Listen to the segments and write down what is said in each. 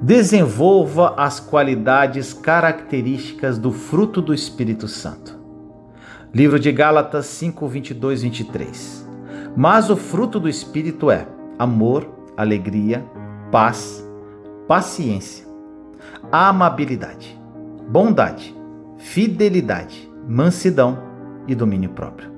Desenvolva as qualidades características do fruto do Espírito Santo. Livro de Gálatas 5, 22, 23. Mas o fruto do Espírito é amor, alegria, paz, paciência, amabilidade, bondade, fidelidade, mansidão e domínio próprio.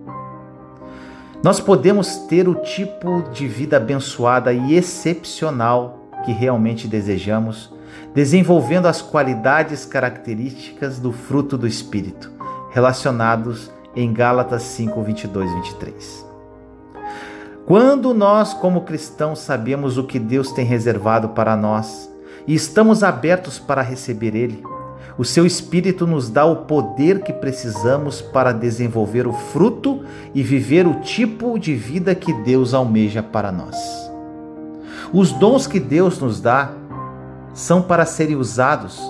Nós podemos ter o tipo de vida abençoada e excepcional que realmente desejamos, desenvolvendo as qualidades características do fruto do Espírito, relacionados em Gálatas 5, 22 e 23. Quando nós, como cristãos, sabemos o que Deus tem reservado para nós e estamos abertos para receber Ele, o seu Espírito nos dá o poder que precisamos para desenvolver o fruto e viver o tipo de vida que Deus almeja para nós. Os dons que Deus nos dá são para serem usados,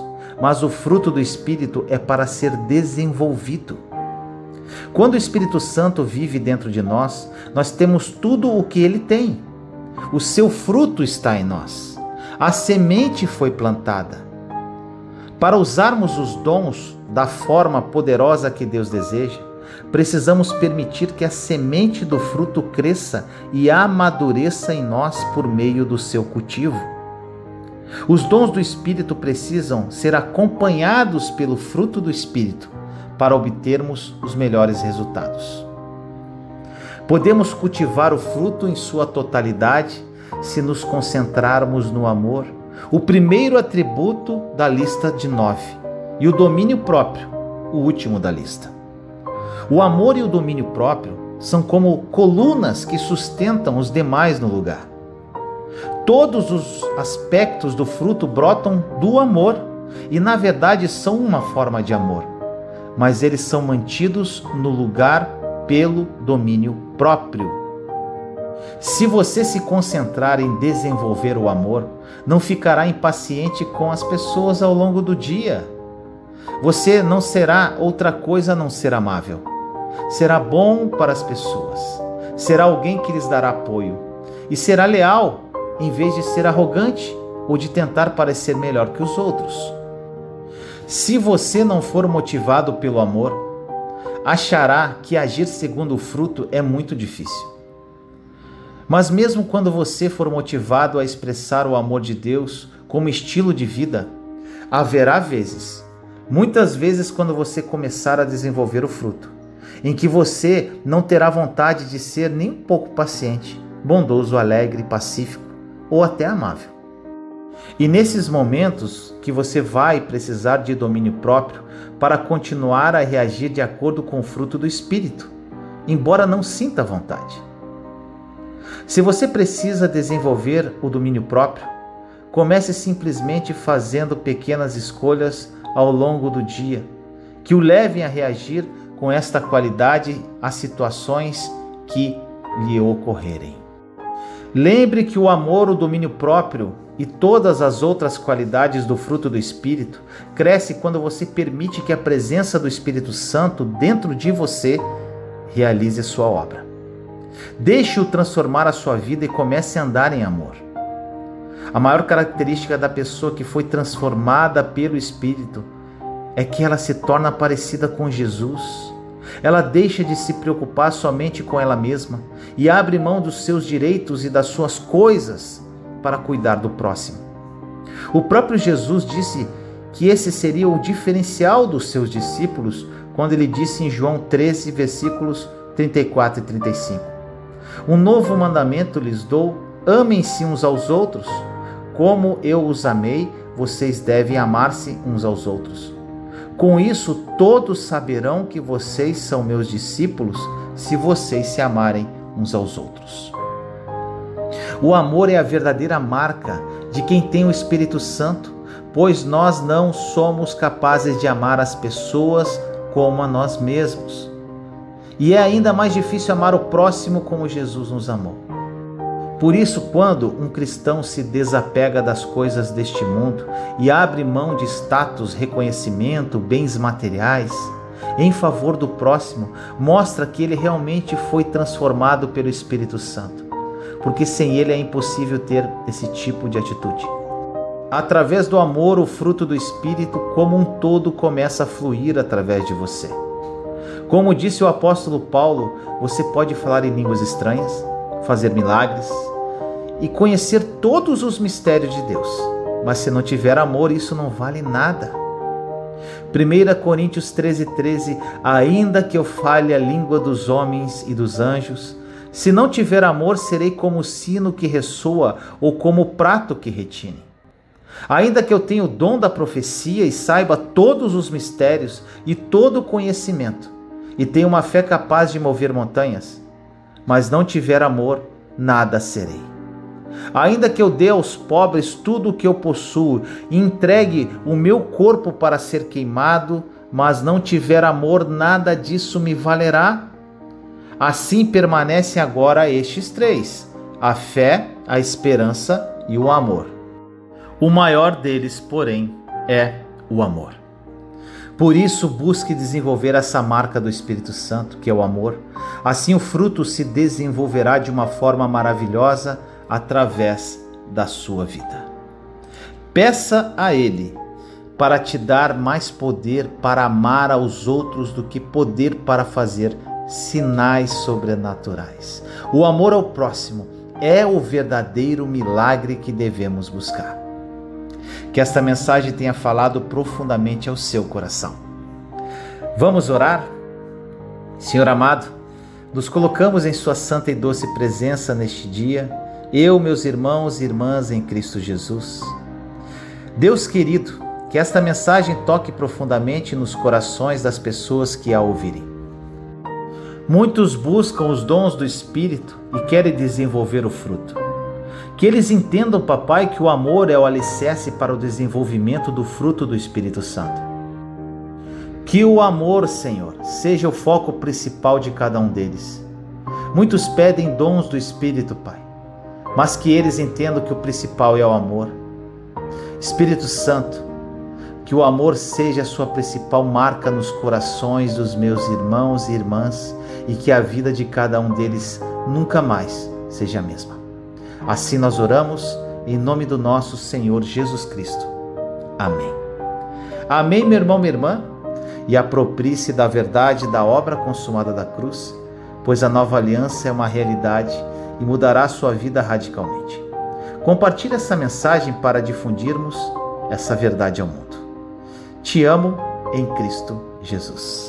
mas o fruto do Espírito é para ser desenvolvido. Quando o Espírito Santo vive dentro de nós, nós temos tudo o que ele tem. O seu fruto está em nós. A semente foi plantada. Para usarmos os dons da forma poderosa que Deus deseja, precisamos permitir que a semente do fruto cresça e amadureça em nós por meio do seu cultivo. Os dons do Espírito precisam ser acompanhados pelo fruto do Espírito para obtermos os melhores resultados. Podemos cultivar o fruto em sua totalidade se nos concentrarmos no amor o primeiro atributo da lista de nove, e o domínio próprio, o último da lista. O amor e o domínio próprio são como colunas que sustentam os demais no lugar. Todos os aspectos do fruto brotam do amor e, na verdade, são uma forma de amor, mas eles são mantidos no lugar pelo domínio próprio. Se você se concentrar em desenvolver o amor, não ficará impaciente com as pessoas ao longo do dia. Você não será outra coisa a não ser amável. Será bom para as pessoas. Será alguém que lhes dará apoio. E será leal, em vez de ser arrogante ou de tentar parecer melhor que os outros. Se você não for motivado pelo amor, achará que agir segundo o fruto é muito difícil. Mas mesmo quando você for motivado a expressar o amor de Deus como estilo de vida, haverá vezes, muitas vezes quando você começar a desenvolver o fruto, em que você não terá vontade de ser nem um pouco paciente, bondoso, alegre, pacífico ou até amável. E nesses momentos que você vai precisar de domínio próprio para continuar a reagir de acordo com o fruto do Espírito, embora não sinta vontade. Se você precisa desenvolver o domínio próprio, comece simplesmente fazendo pequenas escolhas ao longo do dia que o levem a reagir com esta qualidade às situações que lhe ocorrerem. Lembre que o amor, o domínio próprio e todas as outras qualidades do fruto do Espírito cresce quando você permite que a presença do Espírito Santo dentro de você realize sua obra. Deixe-o transformar a sua vida e comece a andar em amor. A maior característica da pessoa que foi transformada pelo Espírito é que ela se torna parecida com Jesus. Ela deixa de se preocupar somente com ela mesma e abre mão dos seus direitos e das suas coisas para cuidar do próximo. O próprio Jesus disse que esse seria o diferencial dos seus discípulos quando ele disse em João 13, versículos 34 e 35. Um novo mandamento lhes dou: amem-se uns aos outros. Como eu os amei, vocês devem amar-se uns aos outros. Com isso, todos saberão que vocês são meus discípulos se vocês se amarem uns aos outros. O amor é a verdadeira marca de quem tem o Espírito Santo, pois nós não somos capazes de amar as pessoas como a nós mesmos. E é ainda mais difícil amar o próximo como Jesus nos amou. Por isso, quando um cristão se desapega das coisas deste mundo e abre mão de status, reconhecimento, bens materiais, em favor do próximo, mostra que ele realmente foi transformado pelo Espírito Santo, porque sem ele é impossível ter esse tipo de atitude. através do amor, o fruto do Espírito como um todo começa a fluir através de você. Como disse o apóstolo Paulo, você pode falar em línguas estranhas, fazer milagres e conhecer todos os mistérios de Deus, mas se não tiver amor, isso não vale nada. 1 Coríntios 13, 13: Ainda que eu fale a língua dos homens e dos anjos, se não tiver amor, serei como o sino que ressoa ou como o prato que retine. Ainda que eu tenha o dom da profecia e saiba todos os mistérios e todo o conhecimento, e tenha uma fé capaz de mover montanhas, mas não tiver amor, nada serei. Ainda que eu dê aos pobres tudo o que eu possuo e entregue o meu corpo para ser queimado, mas não tiver amor, nada disso me valerá. Assim permanecem agora estes três: a fé, a esperança e o amor. O maior deles, porém, é o amor. Por isso, busque desenvolver essa marca do Espírito Santo, que é o amor. Assim, o fruto se desenvolverá de uma forma maravilhosa através da sua vida. Peça a Ele para te dar mais poder para amar aos outros do que poder para fazer sinais sobrenaturais. O amor ao próximo é o verdadeiro milagre que devemos buscar. Que esta mensagem tenha falado profundamente ao seu coração. Vamos orar? Senhor amado, nos colocamos em Sua santa e doce presença neste dia, eu, meus irmãos e irmãs em Cristo Jesus. Deus querido, que esta mensagem toque profundamente nos corações das pessoas que a ouvirem. Muitos buscam os dons do Espírito e querem desenvolver o fruto. Que eles entendam, papai, que o amor é o alicerce para o desenvolvimento do fruto do Espírito Santo. Que o amor, Senhor, seja o foco principal de cada um deles. Muitos pedem dons do Espírito, Pai, mas que eles entendam que o principal é o amor. Espírito Santo, que o amor seja a sua principal marca nos corações dos meus irmãos e irmãs e que a vida de cada um deles nunca mais seja a mesma. Assim nós oramos em nome do nosso Senhor Jesus Cristo. Amém. Amém, meu irmão, minha irmã, e aproprie-se da verdade da obra consumada da cruz, pois a nova aliança é uma realidade e mudará sua vida radicalmente. Compartilhe essa mensagem para difundirmos essa verdade ao mundo. Te amo em Cristo Jesus.